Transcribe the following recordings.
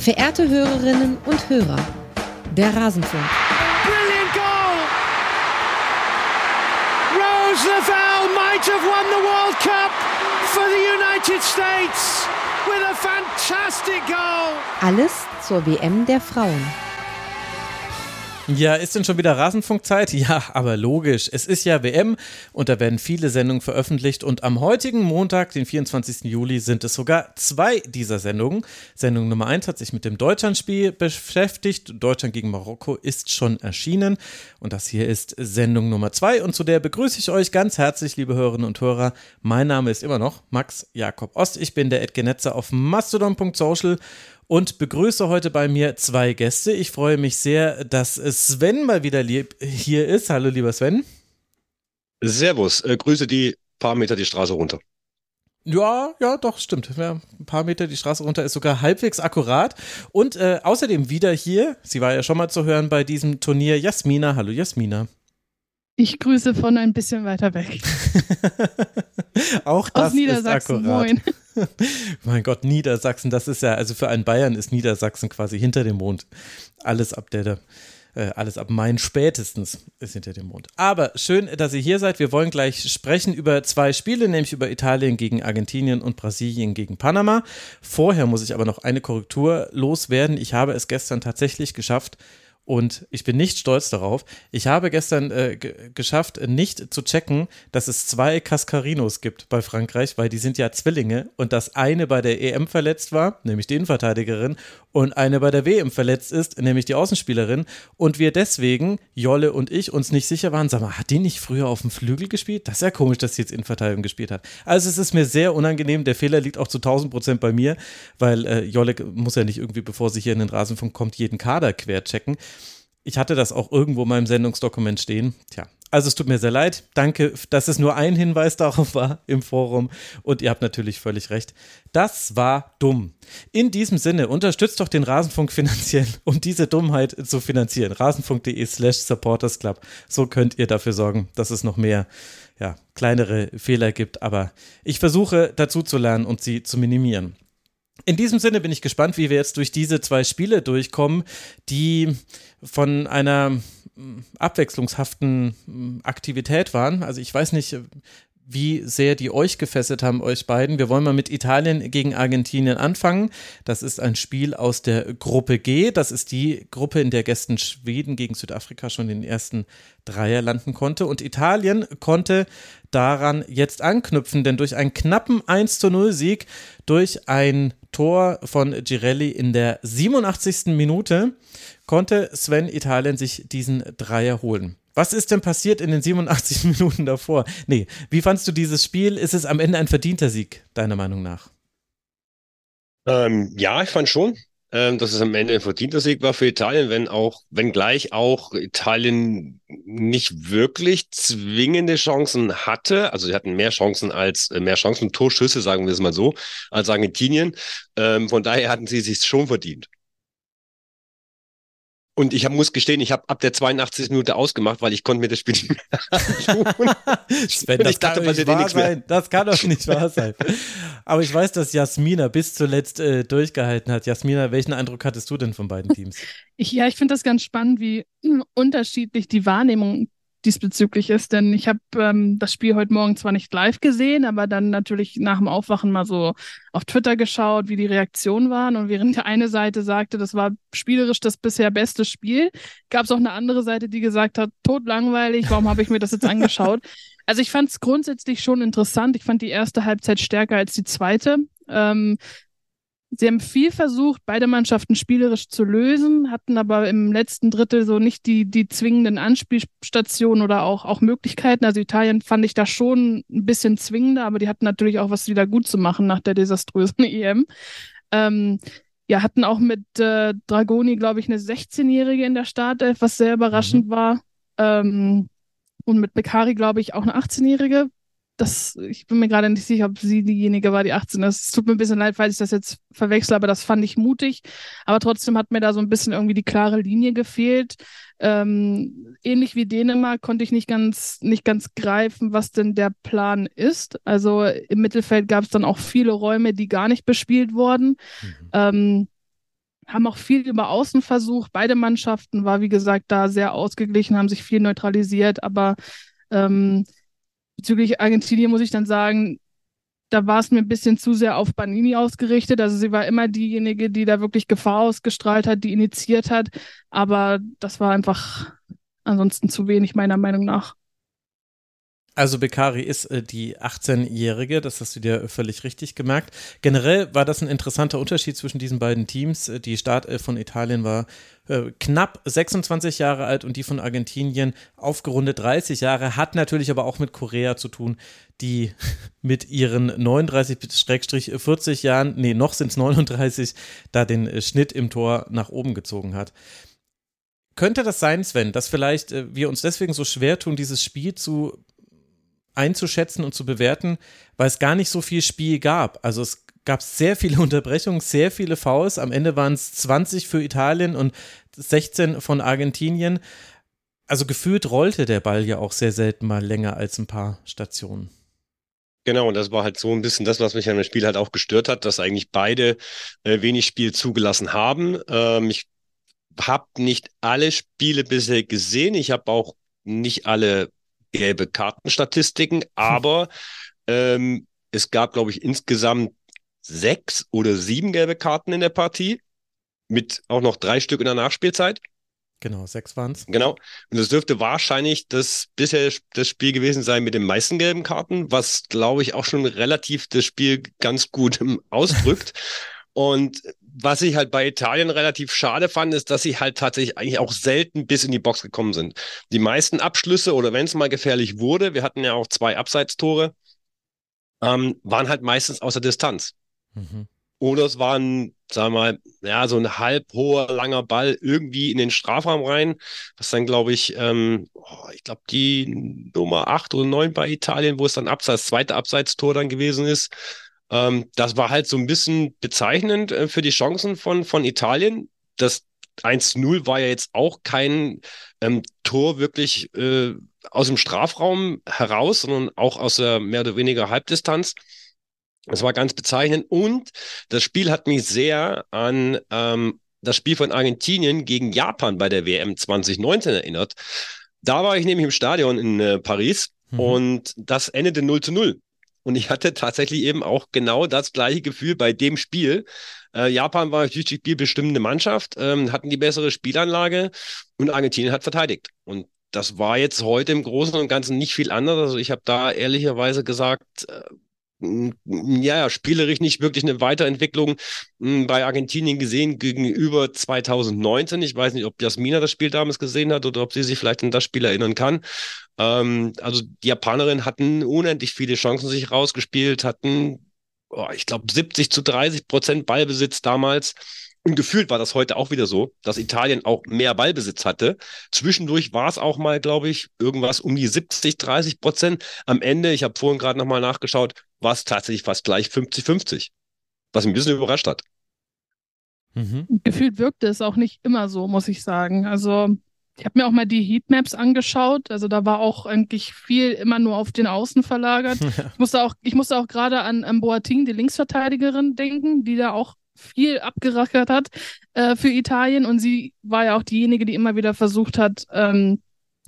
Verehrte Hörerinnen und Hörer, der Rasenfunk. Brilliant goal! Rose Lavelle might have won the World Cup for the United States with a fantastic goal. Alles zur WM der Frauen. Ja, ist denn schon wieder Rasenfunkzeit? Ja, aber logisch. Es ist ja WM und da werden viele Sendungen veröffentlicht und am heutigen Montag, den 24. Juli, sind es sogar zwei dieser Sendungen. Sendung Nummer 1 hat sich mit dem Deutschlandspiel beschäftigt. Deutschland gegen Marokko ist schon erschienen und das hier ist Sendung Nummer 2 und zu der begrüße ich euch ganz herzlich, liebe Hörerinnen und Hörer. Mein Name ist immer noch Max Jakob Ost. Ich bin der Edgenetzer auf mastodon.social und begrüße heute bei mir zwei Gäste. Ich freue mich sehr, dass Sven mal wieder hier ist. Hallo, lieber Sven. Servus, äh, grüße die paar Meter die Straße runter. Ja, ja, doch, stimmt. Ja, ein paar Meter die Straße runter ist sogar halbwegs akkurat. Und äh, außerdem wieder hier, sie war ja schon mal zu hören bei diesem Turnier, Jasmina. Hallo, Jasmina. Ich grüße von ein bisschen weiter weg. Auch das Aus Niedersachsen, ist akkurat. moin. mein Gott, Niedersachsen, das ist ja, also für einen Bayern ist Niedersachsen quasi hinter dem Mond. Alles ab der, äh, alles ab Main spätestens ist hinter dem Mond. Aber schön, dass ihr hier seid. Wir wollen gleich sprechen über zwei Spiele, nämlich über Italien gegen Argentinien und Brasilien gegen Panama. Vorher muss ich aber noch eine Korrektur loswerden. Ich habe es gestern tatsächlich geschafft, und ich bin nicht stolz darauf. Ich habe gestern äh, geschafft, nicht zu checken, dass es zwei Cascarinos gibt bei Frankreich, weil die sind ja Zwillinge und dass eine bei der EM verletzt war, nämlich die Innenverteidigerin, und eine bei der WM verletzt ist, nämlich die Außenspielerin. Und wir deswegen, Jolle und ich, uns nicht sicher waren, sag mal, hat die nicht früher auf dem Flügel gespielt? Das ist ja komisch, dass sie jetzt Innenverteidigung gespielt hat. Also es ist mir sehr unangenehm. Der Fehler liegt auch zu 1000 Prozent bei mir, weil äh, Jolle muss ja nicht irgendwie, bevor sie hier in den Rasenfunk kommt, jeden Kader quer checken. Ich hatte das auch irgendwo in meinem Sendungsdokument stehen. Tja, also es tut mir sehr leid. Danke, dass es nur ein Hinweis darauf war im Forum. Und ihr habt natürlich völlig recht. Das war dumm. In diesem Sinne, unterstützt doch den Rasenfunk finanziell, um diese Dummheit zu finanzieren. Rasenfunk.de slash supportersclub. So könnt ihr dafür sorgen, dass es noch mehr ja, kleinere Fehler gibt. Aber ich versuche dazu zu lernen und sie zu minimieren. In diesem Sinne bin ich gespannt, wie wir jetzt durch diese zwei Spiele durchkommen, die von einer mm, abwechslungshaften mm, Aktivität waren. Also ich weiß nicht, wie sehr die euch gefesselt haben, euch beiden. Wir wollen mal mit Italien gegen Argentinien anfangen. Das ist ein Spiel aus der Gruppe G. Das ist die Gruppe, in der gestern Schweden gegen Südafrika schon den ersten Dreier landen konnte. Und Italien konnte daran jetzt anknüpfen, denn durch einen knappen 1 zu 0 Sieg, durch ein Tor von Girelli in der 87. Minute, konnte Sven Italien sich diesen Dreier holen. Was ist denn passiert in den 87 Minuten davor? Nee, wie fandst du dieses Spiel? Ist es am Ende ein verdienter Sieg, deiner Meinung nach? Ähm, ja, ich fand schon, ähm, dass es am Ende ein verdienter Sieg war für Italien, wenn auch, wenngleich auch Italien nicht wirklich zwingende Chancen hatte. Also sie hatten mehr Chancen als, äh, mehr Chancen, Torschüsse, sagen wir es mal so, als Argentinien. Ähm, von daher hatten sie sich schon verdient. Und ich hab, muss gestehen, ich habe ab der 82. Minute ausgemacht, weil ich konnte mir das Spiel nicht mehr Sven, das kann doch nicht wahr sein. Das kann doch nicht wahr sein. Aber ich weiß, dass Jasmina bis zuletzt äh, durchgehalten hat. Jasmina, welchen Eindruck hattest du denn von beiden Teams? Ja, ich finde das ganz spannend, wie unterschiedlich die Wahrnehmung diesbezüglich ist, denn ich habe ähm, das Spiel heute Morgen zwar nicht live gesehen, aber dann natürlich nach dem Aufwachen mal so auf Twitter geschaut, wie die Reaktionen waren. Und während der eine Seite sagte, das war spielerisch das bisher beste Spiel, gab es auch eine andere Seite, die gesagt hat, totlangweilig, warum habe ich mir das jetzt angeschaut? Also ich fand es grundsätzlich schon interessant. Ich fand die erste Halbzeit stärker als die zweite. Ähm, Sie haben viel versucht, beide Mannschaften spielerisch zu lösen, hatten aber im letzten Drittel so nicht die, die zwingenden Anspielstationen oder auch, auch Möglichkeiten. Also Italien fand ich da schon ein bisschen zwingender, aber die hatten natürlich auch was wieder gut zu machen nach der desaströsen EM. Ähm, ja, hatten auch mit äh, Dragoni, glaube ich, eine 16-Jährige in der Startelf, was sehr überraschend mhm. war. Ähm, und mit Bekari, glaube ich, auch eine 18-Jährige, das, ich bin mir gerade nicht sicher, ob sie diejenige war, die 18 ist. Es tut mir ein bisschen leid, falls ich das jetzt verwechsel, aber das fand ich mutig. Aber trotzdem hat mir da so ein bisschen irgendwie die klare Linie gefehlt. Ähm, ähnlich wie Dänemark konnte ich nicht ganz, nicht ganz greifen, was denn der Plan ist. Also im Mittelfeld gab es dann auch viele Räume, die gar nicht bespielt wurden. Mhm. Ähm, haben auch viel über Außen versucht. Beide Mannschaften war, wie gesagt, da sehr ausgeglichen, haben sich viel neutralisiert. Aber ähm, bezüglich Argentinien muss ich dann sagen, da war es mir ein bisschen zu sehr auf Banini ausgerichtet. Also sie war immer diejenige, die da wirklich Gefahr ausgestrahlt hat, die initiiert hat. Aber das war einfach ansonsten zu wenig, meiner Meinung nach. Also Beccari ist äh, die 18-Jährige, das hast du dir völlig richtig gemerkt. Generell war das ein interessanter Unterschied zwischen diesen beiden Teams. Äh, die Startelf von Italien war äh, knapp 26 Jahre alt und die von Argentinien aufgerundet 30 Jahre, hat natürlich aber auch mit Korea zu tun, die mit ihren 39-40 Jahren, nee, noch sind es 39, da den äh, Schnitt im Tor nach oben gezogen hat. Könnte das sein, Sven, dass vielleicht äh, wir uns deswegen so schwer tun, dieses Spiel zu einzuschätzen und zu bewerten, weil es gar nicht so viel Spiel gab. Also es gab sehr viele Unterbrechungen, sehr viele Fouls. Am Ende waren es 20 für Italien und 16 von Argentinien. Also gefühlt rollte der Ball ja auch sehr selten mal länger als ein paar Stationen. Genau, und das war halt so ein bisschen das, was mich an dem Spiel halt auch gestört hat, dass eigentlich beide äh, wenig Spiel zugelassen haben. Ähm, ich habe nicht alle Spiele bisher gesehen. Ich habe auch nicht alle gelbe Kartenstatistiken, aber ähm, es gab, glaube ich, insgesamt sechs oder sieben gelbe Karten in der Partie, mit auch noch drei Stück in der Nachspielzeit. Genau, sechs waren es. Genau. Und es dürfte wahrscheinlich das bisher das Spiel gewesen sein mit den meisten gelben Karten, was, glaube ich, auch schon relativ das Spiel ganz gut ausdrückt. Und was ich halt bei Italien relativ schade fand, ist, dass sie halt tatsächlich eigentlich auch selten bis in die Box gekommen sind. Die meisten Abschlüsse oder wenn es mal gefährlich wurde, wir hatten ja auch zwei Abseitstore, ähm, waren halt meistens außer Distanz. Mhm. Oder es war ein, sagen wir mal, ja, so ein halb hoher, langer Ball irgendwie in den Strafraum rein, was dann, glaube ich, ähm, oh, ich glaube, die Nummer acht oder neun bei Italien, wo es dann Abseits, zweite Abseitstor dann gewesen ist. Ähm, das war halt so ein bisschen bezeichnend äh, für die Chancen von, von Italien. Das 1-0 war ja jetzt auch kein ähm, Tor wirklich äh, aus dem Strafraum heraus, sondern auch aus der mehr oder weniger Halbdistanz. Das war ganz bezeichnend. Und das Spiel hat mich sehr an ähm, das Spiel von Argentinien gegen Japan bei der WM 2019 erinnert. Da war ich nämlich im Stadion in äh, Paris mhm. und das endete 0 zu 0. Und ich hatte tatsächlich eben auch genau das gleiche Gefühl bei dem Spiel. Äh, Japan war natürlich die spielbestimmende Mannschaft, ähm, hatten die bessere Spielanlage und Argentinien hat verteidigt. Und das war jetzt heute im Großen und Ganzen nicht viel anders. Also ich habe da ehrlicherweise gesagt, äh, ja, spielerisch nicht wirklich eine Weiterentwicklung bei Argentinien gesehen gegenüber 2019. Ich weiß nicht, ob Jasmina das Spiel damals gesehen hat oder ob sie sich vielleicht an das Spiel erinnern kann. Ähm, also die Japanerinnen hatten unendlich viele Chancen sich rausgespielt, hatten, oh, ich glaube, 70 zu 30 Prozent Ballbesitz damals. Und gefühlt war das heute auch wieder so, dass Italien auch mehr Ballbesitz hatte. Zwischendurch war es auch mal, glaube ich, irgendwas um die 70, 30 Prozent. Am Ende, ich habe vorhin gerade nochmal nachgeschaut, war es tatsächlich fast gleich 50-50. Was mich ein bisschen überrascht hat. Mhm. Gefühlt wirkte es auch nicht immer so, muss ich sagen. Also ich habe mir auch mal die Heatmaps angeschaut. Also da war auch eigentlich viel immer nur auf den Außen verlagert. Ich musste auch, ich musste auch gerade an, an Boating, die Linksverteidigerin, denken, die da auch viel abgerackert hat äh, für Italien. Und sie war ja auch diejenige, die immer wieder versucht hat, ähm,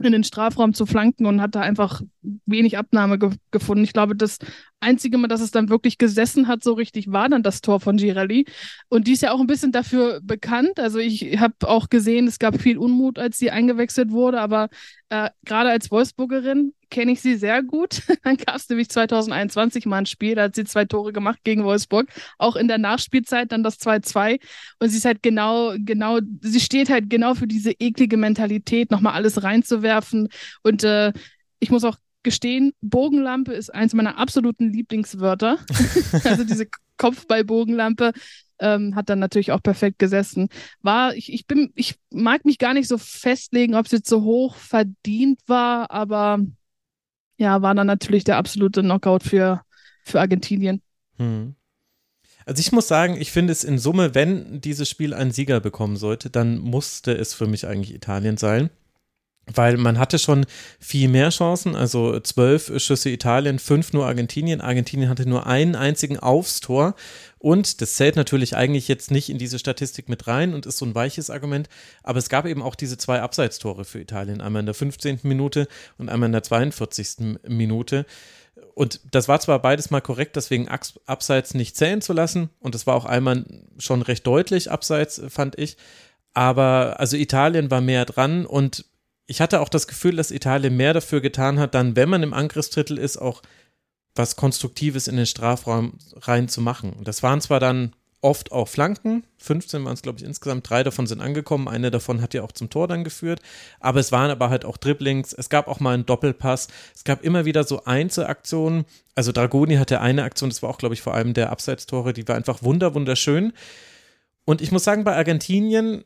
in den Strafraum zu flanken und hat da einfach wenig Abnahme ge gefunden. Ich glaube, das einzige Mal, dass es dann wirklich gesessen hat, so richtig, war dann das Tor von Girelli. Und die ist ja auch ein bisschen dafür bekannt. Also ich habe auch gesehen, es gab viel Unmut, als sie eingewechselt wurde, aber äh, gerade als Wolfsburgerin kenne ich sie sehr gut. Dann gab es nämlich 2021 mal ein Spiel, da hat sie zwei Tore gemacht gegen Wolfsburg, auch in der Nachspielzeit dann das 2-2. Und sie ist halt genau, genau, sie steht halt genau für diese eklige Mentalität, nochmal alles reinzuwerfen. Und äh, ich muss auch gestehen, Bogenlampe ist eins meiner absoluten Lieblingswörter. also diese Kopfballbogenlampe ähm, hat dann natürlich auch perfekt gesessen. War, ich, ich bin, ich mag mich gar nicht so festlegen, ob jetzt so hoch verdient war, aber ja, war dann natürlich der absolute Knockout für, für Argentinien. Hm. Also ich muss sagen, ich finde es in Summe, wenn dieses Spiel einen Sieger bekommen sollte, dann musste es für mich eigentlich Italien sein. Weil man hatte schon viel mehr Chancen, also zwölf Schüsse Italien, fünf nur Argentinien. Argentinien hatte nur einen einzigen aufs Tor Und das zählt natürlich eigentlich jetzt nicht in diese Statistik mit rein und ist so ein weiches Argument. Aber es gab eben auch diese zwei Abseitstore für Italien. Einmal in der 15. Minute und einmal in der 42. Minute. Und das war zwar beides mal korrekt, deswegen Abseits nicht zählen zu lassen. Und das war auch einmal schon recht deutlich Abseits, fand ich. Aber also Italien war mehr dran und ich hatte auch das Gefühl, dass Italien mehr dafür getan hat, dann, wenn man im Angriffsdrittel ist, auch was Konstruktives in den Strafraum rein zu machen. Das waren zwar dann oft auch Flanken, 15 waren es, glaube ich, insgesamt, drei davon sind angekommen, eine davon hat ja auch zum Tor dann geführt, aber es waren aber halt auch Dribblings, es gab auch mal einen Doppelpass, es gab immer wieder so Einzelaktionen, also Dragoni hatte eine Aktion, das war auch, glaube ich, vor allem der Abseitstore, die war einfach wunder, wunderschön. Und ich muss sagen, bei Argentinien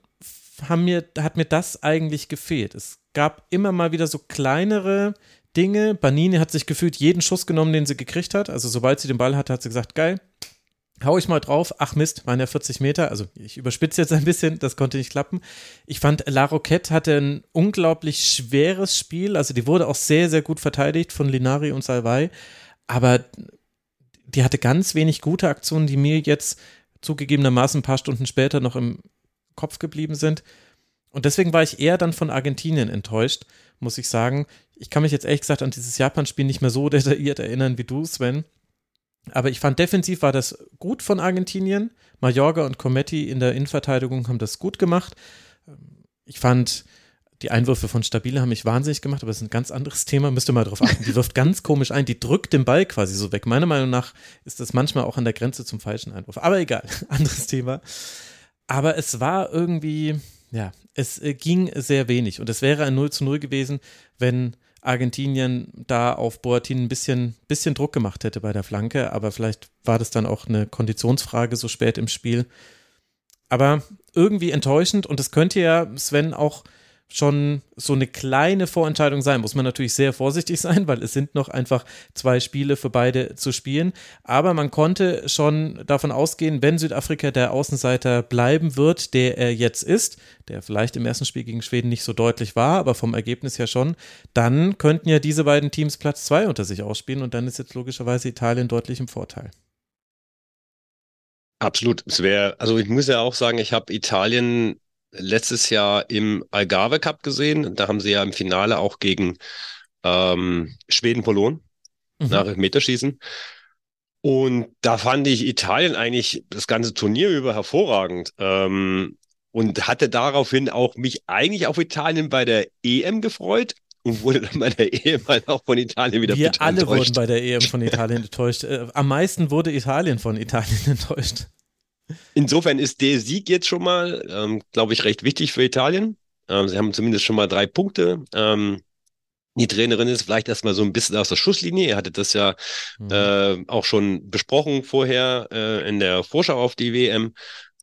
haben mir, hat mir das eigentlich gefehlt. Es gab immer mal wieder so kleinere Dinge. Banini hat sich gefühlt jeden Schuss genommen, den sie gekriegt hat. Also sobald sie den Ball hatte, hat sie gesagt, geil, hau ich mal drauf. Ach Mist, waren ja 40 Meter. Also ich überspitze jetzt ein bisschen, das konnte nicht klappen. Ich fand, La Roquette hatte ein unglaublich schweres Spiel. Also die wurde auch sehr, sehr gut verteidigt von Linari und Salvai. Aber die hatte ganz wenig gute Aktionen, die mir jetzt zugegebenermaßen ein paar Stunden später noch im Kopf geblieben sind. Und deswegen war ich eher dann von Argentinien enttäuscht, muss ich sagen. Ich kann mich jetzt ehrlich gesagt an dieses Japan-Spiel nicht mehr so detailliert erinnern wie du, Sven. Aber ich fand defensiv war das gut von Argentinien. Mallorca und Cometti in der Innenverteidigung haben das gut gemacht. Ich fand die Einwürfe von Stabile haben mich wahnsinnig gemacht, aber das ist ein ganz anderes Thema. Müsst ihr mal drauf achten. Die wirft ganz komisch ein. Die drückt den Ball quasi so weg. Meiner Meinung nach ist das manchmal auch an der Grenze zum falschen Einwurf. Aber egal, anderes Thema. Aber es war irgendwie, ja, es äh, ging sehr wenig. Und es wäre ein 0 zu 0 gewesen, wenn Argentinien da auf Boatin ein bisschen, bisschen Druck gemacht hätte bei der Flanke. Aber vielleicht war das dann auch eine Konditionsfrage so spät im Spiel. Aber irgendwie enttäuschend. Und es könnte ja Sven auch schon so eine kleine Vorentscheidung sein. Muss man natürlich sehr vorsichtig sein, weil es sind noch einfach zwei Spiele für beide zu spielen. Aber man konnte schon davon ausgehen, wenn Südafrika der Außenseiter bleiben wird, der er jetzt ist, der vielleicht im ersten Spiel gegen Schweden nicht so deutlich war, aber vom Ergebnis her schon, dann könnten ja diese beiden Teams Platz zwei unter sich ausspielen und dann ist jetzt logischerweise Italien deutlich im Vorteil. Absolut. Es wäre, also ich muss ja auch sagen, ich habe Italien letztes Jahr im Algarve Cup gesehen. Da haben sie ja im Finale auch gegen ähm, Schweden verloren, mhm. nach Meterschießen. Und da fand ich Italien eigentlich das ganze Turnier über hervorragend. Ähm, und hatte daraufhin auch mich eigentlich auf Italien bei der EM gefreut und wurde dann bei der EM halt auch von Italien wieder Wir alle enttäuscht. wurden bei der EM von Italien enttäuscht. Äh, am meisten wurde Italien von Italien enttäuscht. Insofern ist der Sieg jetzt schon mal, ähm, glaube ich, recht wichtig für Italien. Ähm, sie haben zumindest schon mal drei Punkte. Ähm, die Trainerin ist vielleicht erstmal so ein bisschen aus der Schusslinie. Ihr hattet das ja mhm. äh, auch schon besprochen vorher äh, in der Vorschau auf die WM.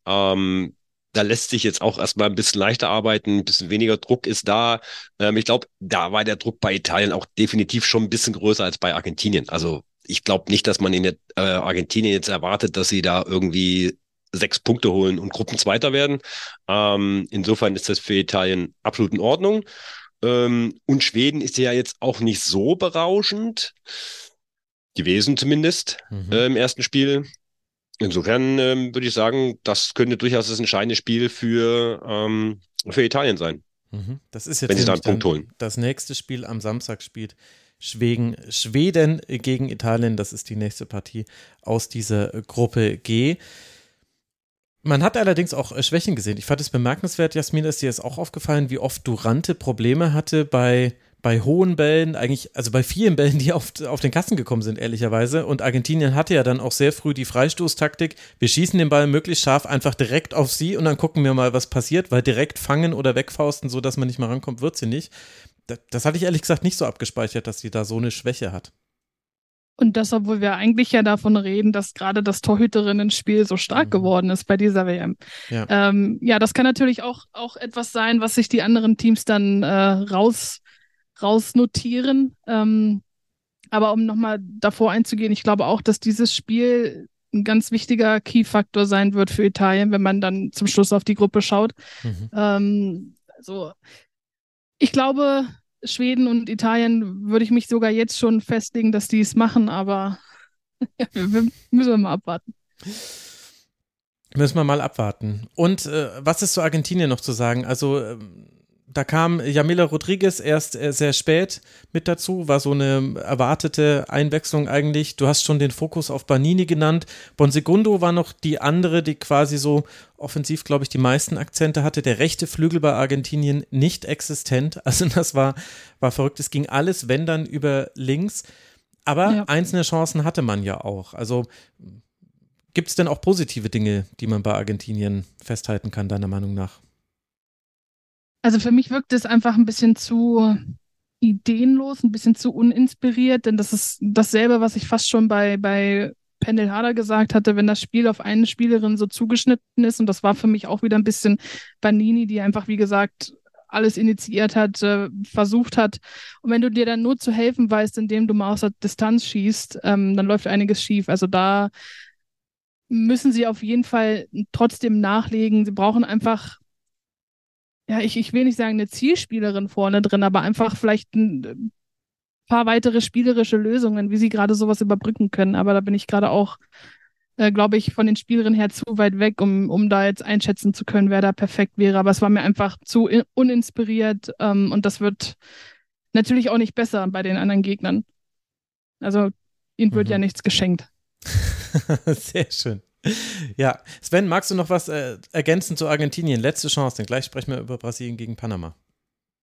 Ähm, da lässt sich jetzt auch erstmal ein bisschen leichter arbeiten, ein bisschen weniger Druck ist da. Ähm, ich glaube, da war der Druck bei Italien auch definitiv schon ein bisschen größer als bei Argentinien. Also ich glaube nicht, dass man in äh, Argentinien jetzt erwartet, dass sie da irgendwie sechs Punkte holen und Gruppenzweiter werden. Ähm, insofern ist das für Italien absolut in Ordnung. Ähm, und Schweden ist ja jetzt auch nicht so berauschend gewesen, zumindest mhm. äh, im ersten Spiel. Insofern ähm, würde ich sagen, das könnte durchaus das entscheidende Spiel für, ähm, für Italien sein. Mhm. Das ist jetzt wenn sie da einen Punkt holen. Das nächste Spiel am Samstag spielt Schweden, Schweden gegen Italien. Das ist die nächste Partie aus dieser Gruppe G. Man hat allerdings auch äh, Schwächen gesehen. Ich fand es bemerkenswert, Jasmin, ist dir jetzt auch aufgefallen, wie oft Durante Probleme hatte bei, bei hohen Bällen, eigentlich, also bei vielen Bällen, die auf, auf den Kasten gekommen sind, ehrlicherweise. Und Argentinien hatte ja dann auch sehr früh die Freistoßtaktik. Wir schießen den Ball möglichst scharf einfach direkt auf sie und dann gucken wir mal, was passiert, weil direkt fangen oder wegfausten, so dass man nicht mal rankommt, wird sie nicht. Das, das hatte ich ehrlich gesagt nicht so abgespeichert, dass sie da so eine Schwäche hat. Und das, obwohl wir eigentlich ja davon reden, dass gerade das Torhüterinnen-Spiel so stark mhm. geworden ist bei dieser WM. Ja. Ähm, ja, das kann natürlich auch, auch etwas sein, was sich die anderen Teams dann äh, raus, rausnotieren. Ähm, aber um nochmal davor einzugehen, ich glaube auch, dass dieses Spiel ein ganz wichtiger Key-Faktor sein wird für Italien, wenn man dann zum Schluss auf die Gruppe schaut. Mhm. Ähm, also, ich glaube, Schweden und Italien würde ich mich sogar jetzt schon festlegen, dass die es machen, aber wir, müssen wir mal abwarten. Müssen wir mal abwarten. Und äh, was ist zu Argentinien noch zu sagen? Also, ähm, da kam Jamila Rodriguez erst äh, sehr spät mit dazu, war so eine erwartete Einwechslung eigentlich. Du hast schon den Fokus auf Banini genannt. Bonsegundo war noch die andere, die quasi so offensiv, glaube ich, die meisten Akzente hatte. Der rechte Flügel bei Argentinien nicht existent. Also das war, war verrückt. Es ging alles, wenn dann über links. Aber ja. einzelne Chancen hatte man ja auch. Also gibt es denn auch positive Dinge, die man bei Argentinien festhalten kann, deiner Meinung nach? Also für mich wirkt es einfach ein bisschen zu ideenlos, ein bisschen zu uninspiriert, denn das ist dasselbe, was ich fast schon bei, bei Pendel Harder gesagt hatte, wenn das Spiel auf eine Spielerin so zugeschnitten ist, und das war für mich auch wieder ein bisschen Banini, die einfach, wie gesagt, alles initiiert hat, äh, versucht hat. Und wenn du dir dann nur zu helfen weißt, indem du mal aus der Distanz schießt, ähm, dann läuft einiges schief. Also da müssen sie auf jeden Fall trotzdem nachlegen. Sie brauchen einfach ja, ich, ich will nicht sagen eine Zielspielerin vorne drin, aber einfach vielleicht ein äh, paar weitere spielerische Lösungen, wie sie gerade sowas überbrücken können. Aber da bin ich gerade auch, äh, glaube ich, von den Spielerinnen her zu weit weg, um, um da jetzt einschätzen zu können, wer da perfekt wäre. Aber es war mir einfach zu uninspiriert ähm, und das wird natürlich auch nicht besser bei den anderen Gegnern. Also ihnen wird mhm. ja nichts geschenkt. Sehr schön. Ja, Sven, magst du noch was äh, ergänzen zu Argentinien? Letzte Chance, denn gleich sprechen wir über Brasilien gegen Panama.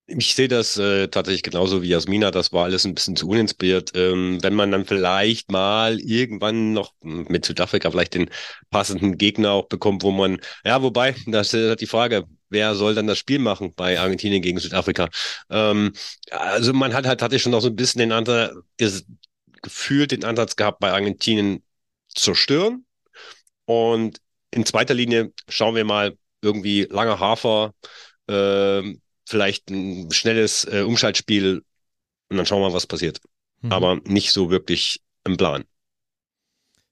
Ich sehe das äh, tatsächlich genauso wie Jasmina. Das war alles ein bisschen zu uninspiriert. Ähm, wenn man dann vielleicht mal irgendwann noch mit Südafrika vielleicht den passenden Gegner auch bekommt, wo man, ja, wobei, das ist halt die Frage, wer soll dann das Spiel machen bei Argentinien gegen Südafrika? Ähm, also man hat halt, hatte schon noch so ein bisschen den Ansatz, gefühlt den Ansatz gehabt, bei Argentinien zerstören und in zweiter Linie schauen wir mal irgendwie langer Hafer, äh, vielleicht ein schnelles äh, Umschaltspiel und dann schauen wir mal, was passiert. Mhm. Aber nicht so wirklich im Plan.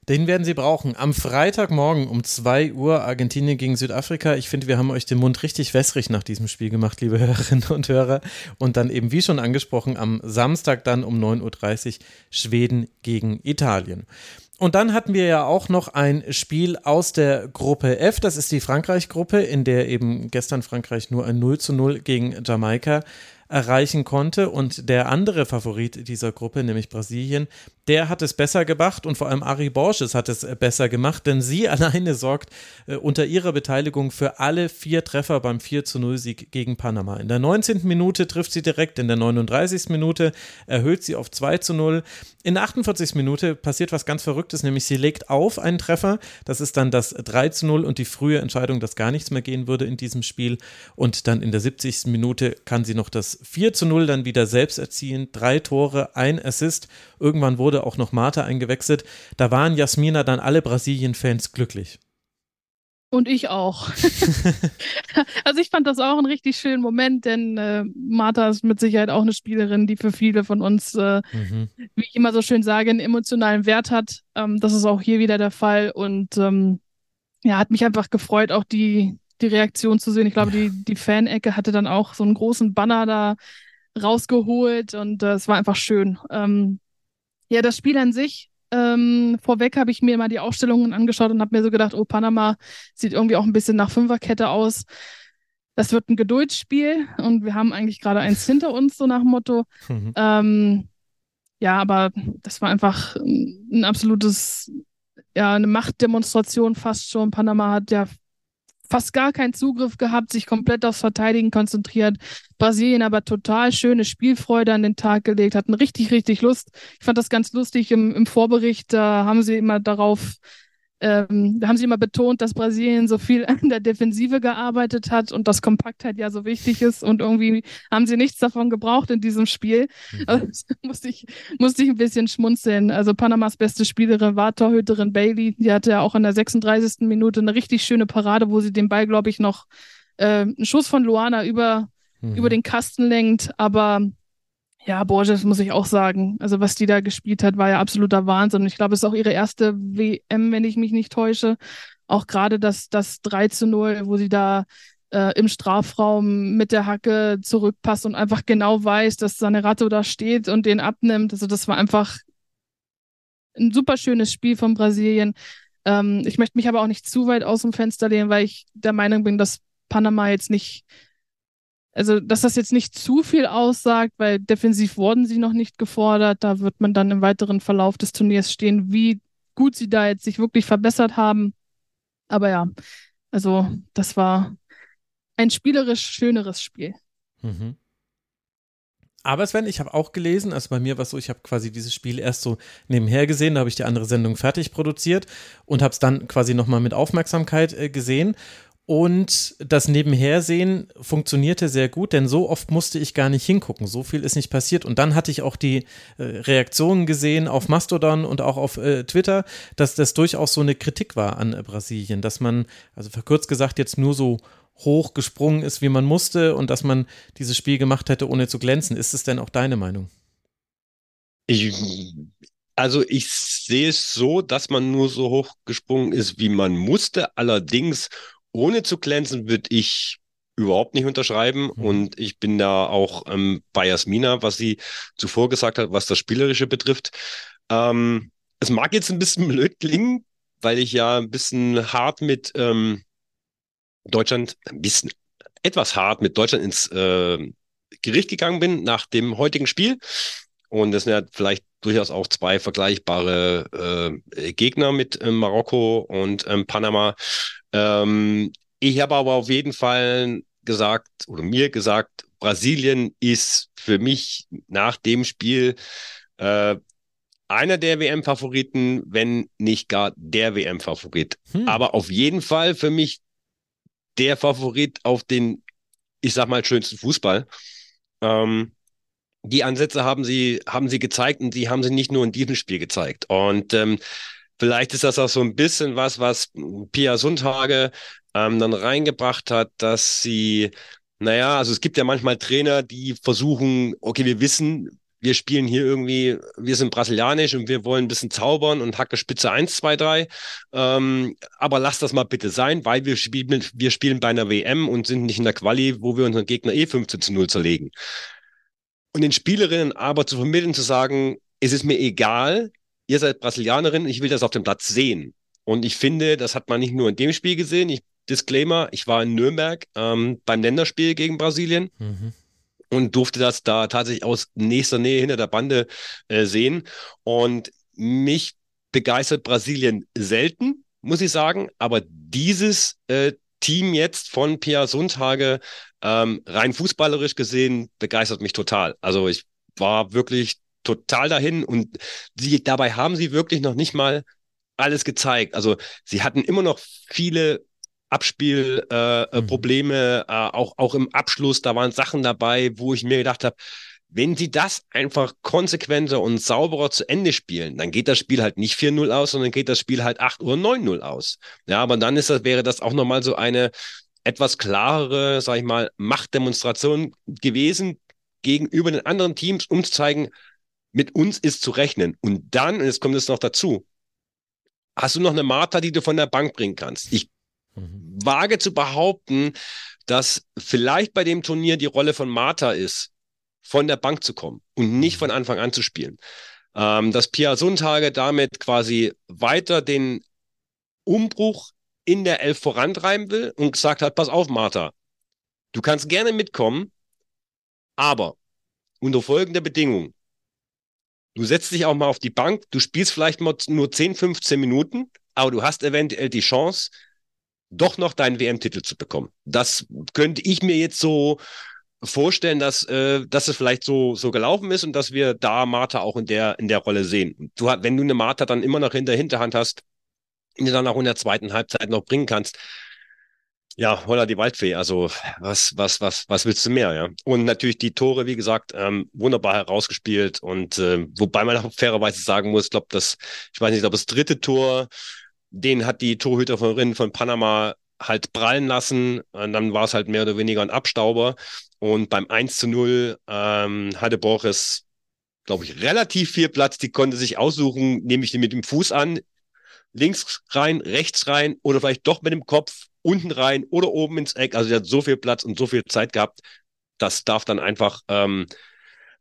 Den werden sie brauchen. Am Freitagmorgen um 2 Uhr Argentinien gegen Südafrika. Ich finde, wir haben euch den Mund richtig wässrig nach diesem Spiel gemacht, liebe Hörerinnen und Hörer. Und dann eben, wie schon angesprochen, am Samstag dann um 9.30 Uhr Schweden gegen Italien. Und dann hatten wir ja auch noch ein Spiel aus der Gruppe F. Das ist die Frankreich-Gruppe, in der eben gestern Frankreich nur ein 0 zu 0 gegen Jamaika erreichen konnte. Und der andere Favorit dieser Gruppe, nämlich Brasilien, der hat es besser gemacht und vor allem Ari Borges hat es besser gemacht, denn sie alleine sorgt äh, unter ihrer Beteiligung für alle vier Treffer beim 4 zu 0 Sieg gegen Panama. In der 19. Minute trifft sie direkt, in der 39. Minute erhöht sie auf 2 zu 0. In der 48. Minute passiert was ganz Verrücktes, nämlich sie legt auf einen Treffer. Das ist dann das 3 zu 0 und die frühe Entscheidung, dass gar nichts mehr gehen würde in diesem Spiel. Und dann in der 70. Minute kann sie noch das 4 zu 0 dann wieder selbst erzielen. Drei Tore, ein Assist. Irgendwann wurde auch noch Marta eingewechselt. Da waren Jasmina dann alle Brasilien-Fans glücklich. Und ich auch. also ich fand das auch einen richtig schönen Moment, denn äh, Martha ist mit Sicherheit auch eine Spielerin, die für viele von uns, äh, mhm. wie ich immer so schön sage, einen emotionalen Wert hat. Ähm, das ist auch hier wieder der Fall. Und ähm, ja, hat mich einfach gefreut, auch die, die Reaktion zu sehen. Ich glaube, die, die Fan-Ecke hatte dann auch so einen großen Banner da rausgeholt und äh, es war einfach schön. Ähm, ja, das Spiel an sich, ähm, vorweg habe ich mir mal die Aufstellungen angeschaut und habe mir so gedacht, oh, Panama sieht irgendwie auch ein bisschen nach Fünferkette aus. Das wird ein Geduldsspiel und wir haben eigentlich gerade eins hinter uns, so nach dem Motto. Mhm. Ähm, ja, aber das war einfach ein absolutes, ja, eine Machtdemonstration fast schon. Panama hat ja fast gar keinen Zugriff gehabt, sich komplett aufs Verteidigen konzentriert. Brasilien aber total schöne Spielfreude an den Tag gelegt, hatten richtig, richtig Lust. Ich fand das ganz lustig im, im Vorbericht, da haben sie immer darauf ähm, da haben sie immer betont, dass Brasilien so viel an der Defensive gearbeitet hat und dass Kompaktheit ja so wichtig ist und irgendwie haben sie nichts davon gebraucht in diesem Spiel. Also, musste, ich, musste ich ein bisschen schmunzeln. Also Panamas beste Spielerin war Torhüterin Bailey. Die hatte ja auch in der 36. Minute eine richtig schöne Parade, wo sie den Ball, glaube ich, noch äh, einen Schuss von Luana über, mhm. über den Kasten lenkt. Aber ja, Borges muss ich auch sagen. Also was die da gespielt hat, war ja absoluter Wahnsinn. Ich glaube, es ist auch ihre erste WM, wenn ich mich nicht täusche. Auch gerade das, das 3 zu 0, wo sie da äh, im Strafraum mit der Hacke zurückpasst und einfach genau weiß, dass Sanerato da steht und den abnimmt. Also das war einfach ein super schönes Spiel von Brasilien. Ähm, ich möchte mich aber auch nicht zu weit aus dem Fenster lehnen, weil ich der Meinung bin, dass Panama jetzt nicht, also dass das jetzt nicht zu viel aussagt, weil defensiv wurden sie noch nicht gefordert. Da wird man dann im weiteren Verlauf des Turniers stehen, wie gut sie da jetzt sich wirklich verbessert haben. Aber ja, also das war ein spielerisch schöneres Spiel. Mhm. Aber Sven, ich habe auch gelesen, also bei mir war es so, ich habe quasi dieses Spiel erst so nebenher gesehen, da habe ich die andere Sendung fertig produziert und habe es dann quasi nochmal mit Aufmerksamkeit äh, gesehen. Und das Nebenhersehen funktionierte sehr gut, denn so oft musste ich gar nicht hingucken. So viel ist nicht passiert. Und dann hatte ich auch die äh, Reaktionen gesehen auf Mastodon und auch auf äh, Twitter, dass das durchaus so eine Kritik war an äh, Brasilien, dass man, also verkürzt gesagt, jetzt nur so hoch gesprungen ist, wie man musste und dass man dieses Spiel gemacht hätte, ohne zu glänzen. Ist es denn auch deine Meinung? Ich, also ich sehe es so, dass man nur so hoch gesprungen ist, wie man musste. Allerdings, ohne zu glänzen, würde ich überhaupt nicht unterschreiben. Mhm. Und ich bin da auch ähm, bei Jasmina, was sie zuvor gesagt hat, was das Spielerische betrifft. Ähm, es mag jetzt ein bisschen blöd klingen, weil ich ja ein bisschen hart mit ähm, Deutschland ein bisschen etwas hart mit Deutschland ins äh, Gericht gegangen bin nach dem heutigen Spiel. Und das sind ja vielleicht durchaus auch zwei vergleichbare äh, Gegner mit äh, Marokko und ähm, Panama. Ähm, ich habe aber auf jeden Fall gesagt oder mir gesagt, Brasilien ist für mich nach dem Spiel äh, einer der WM-Favoriten, wenn nicht gar der WM-Favorit. Hm. Aber auf jeden Fall für mich der Favorit auf den, ich sag mal, schönsten Fußball. Ähm, die Ansätze haben sie, haben sie gezeigt und die haben sie nicht nur in diesem Spiel gezeigt. Und ähm, vielleicht ist das auch so ein bisschen was, was Pia Sundhage ähm, dann reingebracht hat, dass sie, naja, also es gibt ja manchmal Trainer, die versuchen, okay, wir wissen, wir spielen hier irgendwie, wir sind brasilianisch und wir wollen ein bisschen zaubern und Hacke Spitze 1, 2, 3. Ähm, aber lass das mal bitte sein, weil wir spielen, wir spielen bei einer WM und sind nicht in der Quali, wo wir unseren Gegner eh 15 zu 0 zerlegen. Und den Spielerinnen aber zu vermitteln, zu sagen, es ist mir egal, ihr seid Brasilianerin, ich will das auf dem Platz sehen. Und ich finde, das hat man nicht nur in dem Spiel gesehen. Ich, Disclaimer, ich war in Nürnberg ähm, beim Länderspiel gegen Brasilien. Mhm und durfte das da tatsächlich aus nächster Nähe hinter der Bande äh, sehen. Und mich begeistert Brasilien selten, muss ich sagen, aber dieses äh, Team jetzt von Pia Sundhage, ähm, rein fußballerisch gesehen, begeistert mich total. Also ich war wirklich total dahin und sie, dabei haben sie wirklich noch nicht mal alles gezeigt. Also sie hatten immer noch viele Abspielprobleme, äh, mhm. äh, auch, auch im Abschluss, da waren Sachen dabei, wo ich mir gedacht habe, wenn sie das einfach konsequenter und sauberer zu Ende spielen, dann geht das Spiel halt nicht 4-0 aus, sondern geht das Spiel halt 8 oder 9-0 aus. Ja, aber dann ist das, wäre das auch nochmal so eine etwas klarere, sag ich mal, Machtdemonstration gewesen gegenüber den anderen Teams, um zu zeigen, mit uns ist zu rechnen. Und dann, und jetzt kommt es noch dazu, hast du noch eine Martha, die du von der Bank bringen kannst. Ich Mhm. Wage zu behaupten, dass vielleicht bei dem Turnier die Rolle von Martha ist, von der Bank zu kommen und nicht mhm. von Anfang an zu spielen. Ähm, dass Pia Sundhage damit quasi weiter den Umbruch in der Elf vorantreiben will und gesagt hat, pass auf, Martha, du kannst gerne mitkommen, aber unter folgender Bedingung. Du setzt dich auch mal auf die Bank, du spielst vielleicht mal nur 10, 15 Minuten, aber du hast eventuell die Chance, doch noch deinen WM-Titel zu bekommen. Das könnte ich mir jetzt so vorstellen, dass, äh, dass es vielleicht so, so gelaufen ist und dass wir da Martha auch in der, in der Rolle sehen. Du, wenn du eine Martha dann immer noch in der Hinterhand hast, die dann auch in der zweiten Halbzeit noch bringen kannst, ja, holla die Waldfee. Also was, was, was, was willst du mehr, ja? Und natürlich die Tore, wie gesagt, ähm, wunderbar herausgespielt. Und äh, wobei man auch fairerweise sagen muss, glaube das, ich weiß nicht, ob das dritte Tor den hat die Torhüterin von Panama halt prallen lassen. Und dann war es halt mehr oder weniger ein Abstauber. Und beim 1 zu 0 ähm, hatte Boris, glaube ich, relativ viel Platz. Die konnte sich aussuchen, nehme ich den mit dem Fuß an, links rein, rechts rein oder vielleicht doch mit dem Kopf unten rein oder oben ins Eck. Also sie hat so viel Platz und so viel Zeit gehabt. Das darf dann einfach ähm,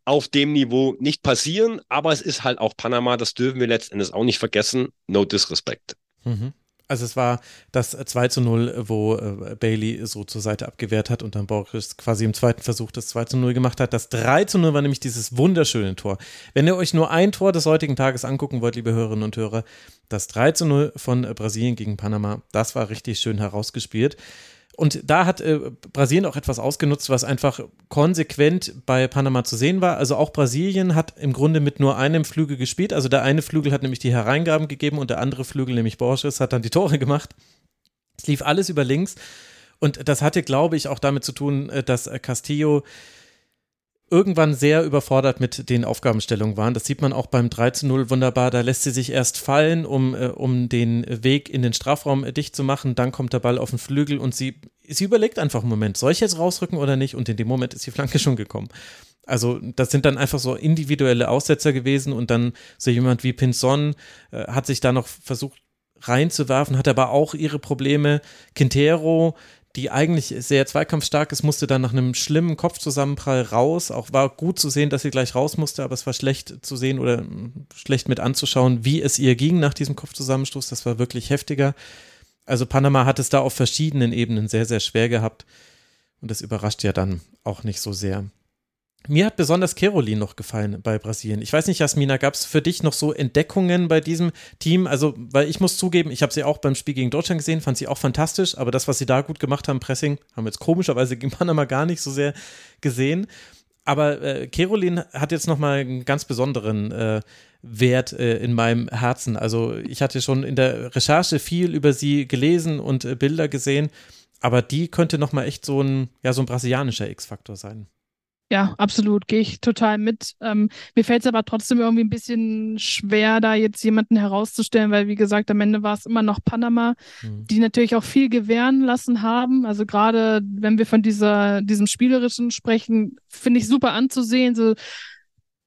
auf dem Niveau nicht passieren. Aber es ist halt auch Panama, das dürfen wir letztendlich auch nicht vergessen. No disrespect. Mhm. Also es war das 2 zu 0, wo äh, Bailey so zur Seite abgewehrt hat und dann Boris quasi im zweiten Versuch das 2 zu 0 gemacht hat. Das 3 zu 0 war nämlich dieses wunderschöne Tor. Wenn ihr euch nur ein Tor des heutigen Tages angucken wollt, liebe Hörerinnen und Hörer, das 3 zu 0 von Brasilien gegen Panama, das war richtig schön herausgespielt. Und da hat äh, Brasilien auch etwas ausgenutzt, was einfach konsequent bei Panama zu sehen war. Also auch Brasilien hat im Grunde mit nur einem Flügel gespielt. Also der eine Flügel hat nämlich die Hereingaben gegeben und der andere Flügel, nämlich Borges, hat dann die Tore gemacht. Es lief alles über links. Und das hatte, glaube ich, auch damit zu tun, äh, dass Castillo irgendwann sehr überfordert mit den Aufgabenstellungen waren. Das sieht man auch beim 3 zu 0 wunderbar. Da lässt sie sich erst fallen, um, äh, um den Weg in den Strafraum äh, dicht zu machen. Dann kommt der Ball auf den Flügel und sie, sie überlegt einfach einen Moment, soll ich jetzt rausrücken oder nicht? Und in dem Moment ist die Flanke schon gekommen. Also das sind dann einfach so individuelle Aussetzer gewesen und dann so jemand wie Pinson äh, hat sich da noch versucht reinzuwerfen, hat aber auch ihre Probleme. Quintero die eigentlich sehr zweikampfstark ist, musste dann nach einem schlimmen Kopfzusammenprall raus. Auch war gut zu sehen, dass sie gleich raus musste, aber es war schlecht zu sehen oder schlecht mit anzuschauen, wie es ihr ging nach diesem Kopfzusammenstoß. Das war wirklich heftiger. Also Panama hat es da auf verschiedenen Ebenen sehr, sehr schwer gehabt. Und das überrascht ja dann auch nicht so sehr. Mir hat besonders Caroline noch gefallen bei Brasilien. Ich weiß nicht, Jasmina, gab es für dich noch so Entdeckungen bei diesem Team? Also, weil ich muss zugeben, ich habe sie auch beim Spiel gegen Deutschland gesehen, fand sie auch fantastisch, aber das, was sie da gut gemacht haben, Pressing, haben wir jetzt komischerweise gegen Panama gar nicht so sehr gesehen. Aber äh, Caroline hat jetzt nochmal einen ganz besonderen äh, Wert äh, in meinem Herzen. Also, ich hatte schon in der Recherche viel über sie gelesen und äh, Bilder gesehen, aber die könnte nochmal echt so ein, ja, so ein brasilianischer X-Faktor sein. Ja, absolut, gehe ich total mit. Ähm, mir fällt es aber trotzdem irgendwie ein bisschen schwer, da jetzt jemanden herauszustellen, weil wie gesagt, am Ende war es immer noch Panama, mhm. die natürlich auch viel gewähren lassen haben. Also gerade wenn wir von dieser, diesem Spielerischen sprechen, finde ich super anzusehen. So,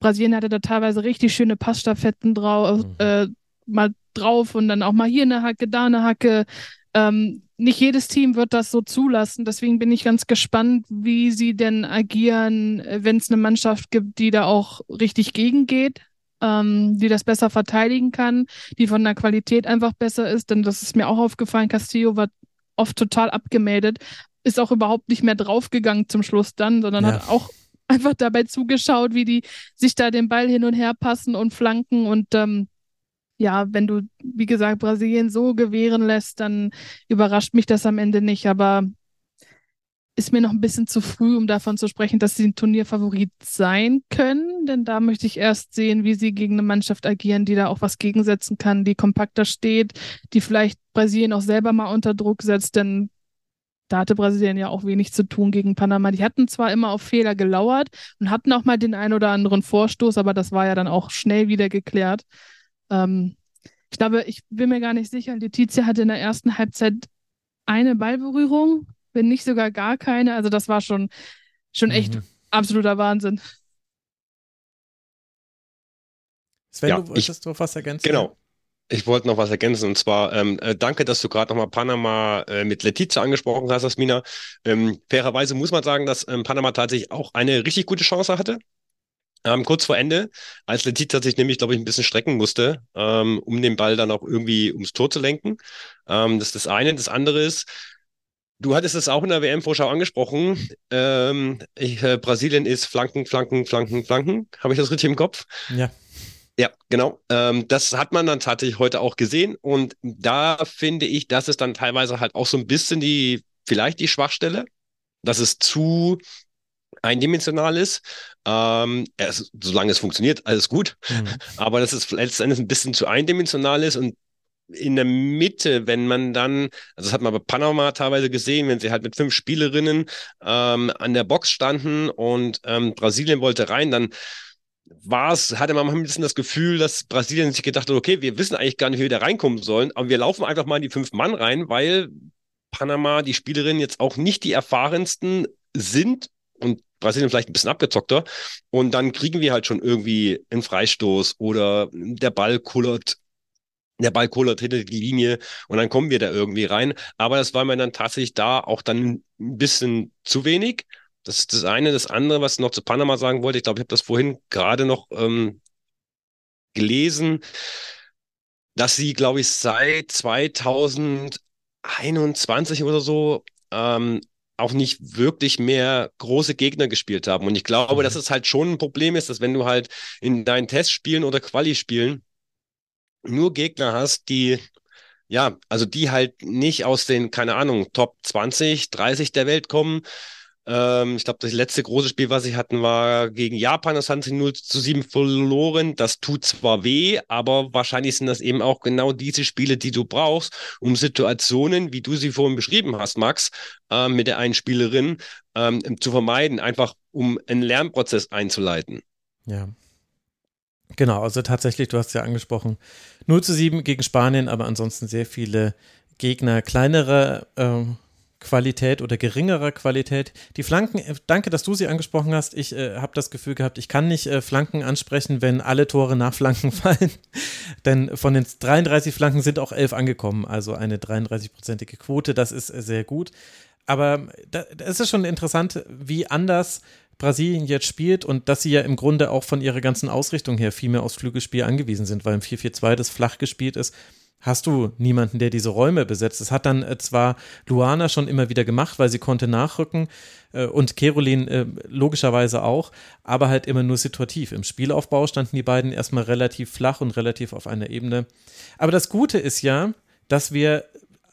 Brasilien hatte da teilweise richtig schöne Passstaffetten drauf, mhm. äh, mal drauf und dann auch mal hier eine Hacke, da eine Hacke. Ähm, nicht jedes Team wird das so zulassen. Deswegen bin ich ganz gespannt, wie sie denn agieren, wenn es eine Mannschaft gibt, die da auch richtig gegengeht, ähm, die das besser verteidigen kann, die von der Qualität einfach besser ist. Denn das ist mir auch aufgefallen, Castillo war oft total abgemeldet, ist auch überhaupt nicht mehr draufgegangen zum Schluss dann, sondern ja. hat auch einfach dabei zugeschaut, wie die sich da den Ball hin und her passen und flanken und ähm, ja, wenn du, wie gesagt, Brasilien so gewähren lässt, dann überrascht mich das am Ende nicht. Aber ist mir noch ein bisschen zu früh, um davon zu sprechen, dass sie ein Turnierfavorit sein können. Denn da möchte ich erst sehen, wie sie gegen eine Mannschaft agieren, die da auch was gegensetzen kann, die kompakter steht, die vielleicht Brasilien auch selber mal unter Druck setzt. Denn da hatte Brasilien ja auch wenig zu tun gegen Panama. Die hatten zwar immer auf Fehler gelauert und hatten auch mal den ein oder anderen Vorstoß, aber das war ja dann auch schnell wieder geklärt. Ähm, ich glaube, ich bin mir gar nicht sicher. Letizia hatte in der ersten Halbzeit eine Ballberührung, wenn nicht sogar gar keine. Also das war schon, schon echt mhm. absoluter Wahnsinn. Sven, ja, du wolltest noch was ergänzen? Genau. Ich wollte noch was ergänzen und zwar ähm, äh, danke, dass du gerade nochmal Panama äh, mit Letizia angesprochen hast, Asmina. Ähm, fairerweise muss man sagen, dass ähm, Panama tatsächlich auch eine richtig gute Chance hatte. Ähm, kurz vor Ende, als Letizia sich nämlich, glaube ich, ein bisschen strecken musste, ähm, um den Ball dann auch irgendwie ums Tor zu lenken. Ähm, das ist das eine. Das andere ist, du hattest es auch in der WM-Vorschau angesprochen. Ähm, ich, äh, Brasilien ist Flanken, Flanken, Flanken, Flanken. Habe ich das richtig im Kopf? Ja. Ja, genau. Ähm, das hat man dann tatsächlich heute auch gesehen. Und da finde ich, das ist dann teilweise halt auch so ein bisschen die, vielleicht die Schwachstelle, dass es zu eindimensional ist. Ähm, es, solange es funktioniert, alles gut. Mhm. Aber dass es letztendlich ein bisschen zu eindimensional ist und in der Mitte, wenn man dann, also das hat man bei Panama teilweise gesehen, wenn sie halt mit fünf Spielerinnen ähm, an der Box standen und ähm, Brasilien wollte rein, dann war es, hatte man ein bisschen das Gefühl, dass Brasilien sich gedacht hat, okay, wir wissen eigentlich gar nicht, wie wir da reinkommen sollen, aber wir laufen einfach mal in die fünf Mann rein, weil Panama, die Spielerinnen jetzt auch nicht die erfahrensten sind und Brasilien vielleicht ein bisschen abgezockter. Und dann kriegen wir halt schon irgendwie einen Freistoß oder der Ball kullert der Ball kullert hinter die Linie und dann kommen wir da irgendwie rein. Aber das war mir dann tatsächlich da auch dann ein bisschen zu wenig. Das ist das eine. Das andere, was ich noch zu Panama sagen wollte, ich glaube, ich habe das vorhin gerade noch ähm, gelesen. dass sie, glaube ich, seit 2021 oder so ähm, auch nicht wirklich mehr große Gegner gespielt haben. Und ich glaube, mhm. dass es halt schon ein Problem ist, dass wenn du halt in deinen Testspielen oder Quali-Spielen nur Gegner hast, die ja, also die halt nicht aus den, keine Ahnung, Top 20, 30 der Welt kommen, ähm, ich glaube, das letzte große Spiel, was sie hatten, war gegen Japan. Das haben sie 0 zu 7 verloren. Das tut zwar weh, aber wahrscheinlich sind das eben auch genau diese Spiele, die du brauchst, um Situationen, wie du sie vorhin beschrieben hast, Max, äh, mit der einen Spielerin ähm, zu vermeiden, einfach um einen Lernprozess einzuleiten. Ja. Genau, also tatsächlich, du hast es ja angesprochen, 0 zu 7 gegen Spanien, aber ansonsten sehr viele Gegner, kleinere äh, Qualität oder geringerer Qualität. Die Flanken, äh, danke, dass du sie angesprochen hast. Ich äh, habe das Gefühl gehabt, ich kann nicht äh, Flanken ansprechen, wenn alle Tore nach Flanken fallen. Denn von den 33 Flanken sind auch 11 angekommen, also eine 33-prozentige Quote. Das ist äh, sehr gut. Aber da, da ist es schon interessant, wie anders Brasilien jetzt spielt und dass sie ja im Grunde auch von ihrer ganzen Ausrichtung her viel mehr aufs Flügelspiel angewiesen sind, weil im 4-4-2 das flach gespielt ist hast du niemanden, der diese Räume besetzt. Das hat dann äh, zwar Luana schon immer wieder gemacht, weil sie konnte nachrücken äh, und Kerolin äh, logischerweise auch, aber halt immer nur situativ. Im Spielaufbau standen die beiden erstmal relativ flach und relativ auf einer Ebene. Aber das Gute ist ja, dass wir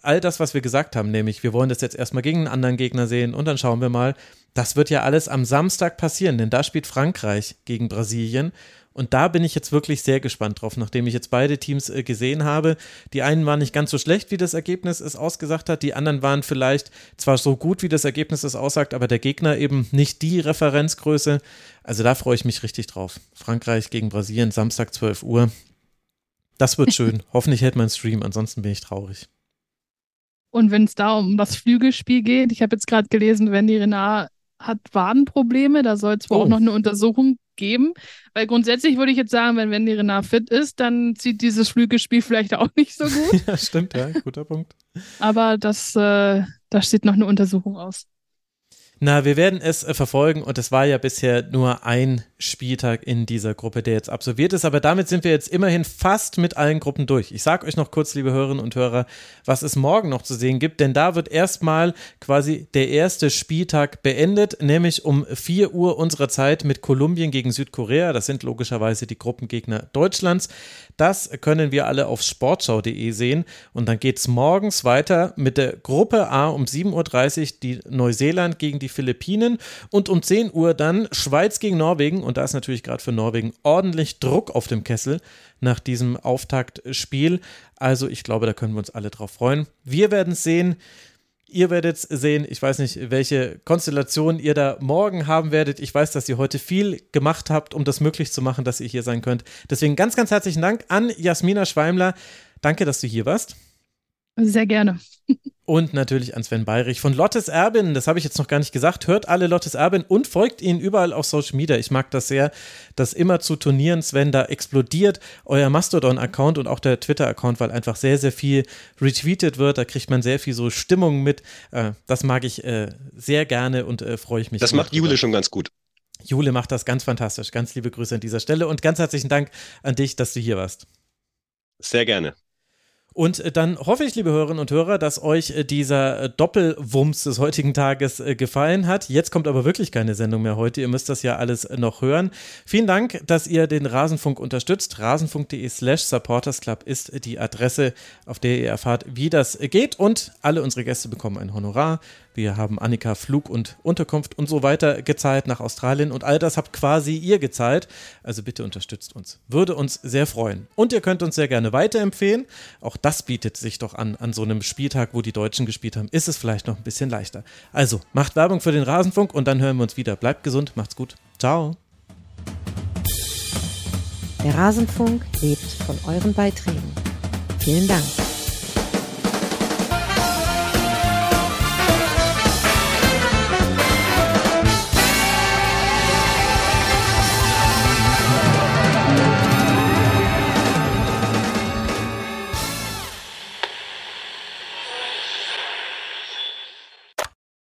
all das, was wir gesagt haben, nämlich wir wollen das jetzt erstmal gegen einen anderen Gegner sehen und dann schauen wir mal, das wird ja alles am Samstag passieren, denn da spielt Frankreich gegen Brasilien und da bin ich jetzt wirklich sehr gespannt drauf, nachdem ich jetzt beide Teams äh, gesehen habe. Die einen waren nicht ganz so schlecht, wie das Ergebnis es ausgesagt hat. Die anderen waren vielleicht zwar so gut, wie das Ergebnis es aussagt, aber der Gegner eben nicht die Referenzgröße. Also da freue ich mich richtig drauf. Frankreich gegen Brasilien, Samstag 12 Uhr. Das wird schön. Hoffentlich hält mein Stream, ansonsten bin ich traurig. Und wenn es da um das Flügelspiel geht, ich habe jetzt gerade gelesen, Wendy Renard hat Wadenprobleme, da soll es wohl oh. auch noch eine Untersuchung geben. Weil grundsätzlich würde ich jetzt sagen, wenn Wendy Renard fit ist, dann zieht dieses Flügelspiel vielleicht auch nicht so gut. ja, stimmt, ja, guter Punkt. Aber das, äh, da steht noch eine Untersuchung aus. Na, wir werden es äh, verfolgen und es war ja bisher nur ein Spieltag in dieser Gruppe, der jetzt absolviert ist. Aber damit sind wir jetzt immerhin fast mit allen Gruppen durch. Ich sage euch noch kurz, liebe Hörerinnen und Hörer, was es morgen noch zu sehen gibt, denn da wird erstmal quasi der erste Spieltag beendet, nämlich um 4 Uhr unserer Zeit mit Kolumbien gegen Südkorea. Das sind logischerweise die Gruppengegner Deutschlands. Das können wir alle auf sportschau.de sehen. Und dann geht es morgens weiter mit der Gruppe A um 7.30 Uhr, die Neuseeland gegen die Philippinen und um 10 Uhr dann Schweiz gegen Norwegen. Und da ist natürlich gerade für Norwegen ordentlich Druck auf dem Kessel nach diesem Auftaktspiel. Also ich glaube, da können wir uns alle drauf freuen. Wir werden es sehen. Ihr werdet sehen, ich weiß nicht, welche Konstellation ihr da morgen haben werdet. Ich weiß, dass ihr heute viel gemacht habt, um das möglich zu machen, dass ihr hier sein könnt. Deswegen ganz, ganz herzlichen Dank an Jasmina Schweimler. Danke, dass du hier warst. Sehr gerne. Und natürlich an Sven Bayrich von Lottes Erbin. Das habe ich jetzt noch gar nicht gesagt. Hört alle Lottes Erbin und folgt ihnen überall auf Social Media. Ich mag das sehr, dass immer zu Turnieren, Sven, da explodiert euer Mastodon-Account und auch der Twitter-Account, weil einfach sehr, sehr viel retweetet wird. Da kriegt man sehr viel so Stimmung mit. Äh, das mag ich äh, sehr gerne und äh, freue ich mich. Das macht Jule schon ganz gut. Jule macht das ganz fantastisch. Ganz liebe Grüße an dieser Stelle und ganz herzlichen Dank an dich, dass du hier warst. Sehr gerne. Und äh, dann hoffe ich, liebe Hörerinnen und Hörer, dass euch äh, dieser äh, Doppelwumms des heutigen Tages gefallen hat. Jetzt kommt aber wirklich keine Sendung mehr heute. Ihr müsst das ja alles noch hören. Vielen Dank, dass ihr den Rasenfunk unterstützt. Rasenfunk.de slash supportersclub ist die Adresse, auf der ihr erfahrt, wie das geht. Und alle unsere Gäste bekommen ein Honorar. Wir haben Annika Flug und Unterkunft und so weiter gezahlt nach Australien und all das habt quasi ihr gezahlt. Also bitte unterstützt uns. Würde uns sehr freuen. Und ihr könnt uns sehr gerne weiterempfehlen. Auch das bietet sich doch an, an so einem Spieltag, wo die Deutschen gespielt haben, ist es vielleicht noch ein bisschen leichter. Also macht Werbung für den Rasenfunk und dann hören wir uns wieder. Bleibt gesund, macht's gut. Ciao. Der Rasenfunk lebt von euren Beiträgen. Vielen Dank.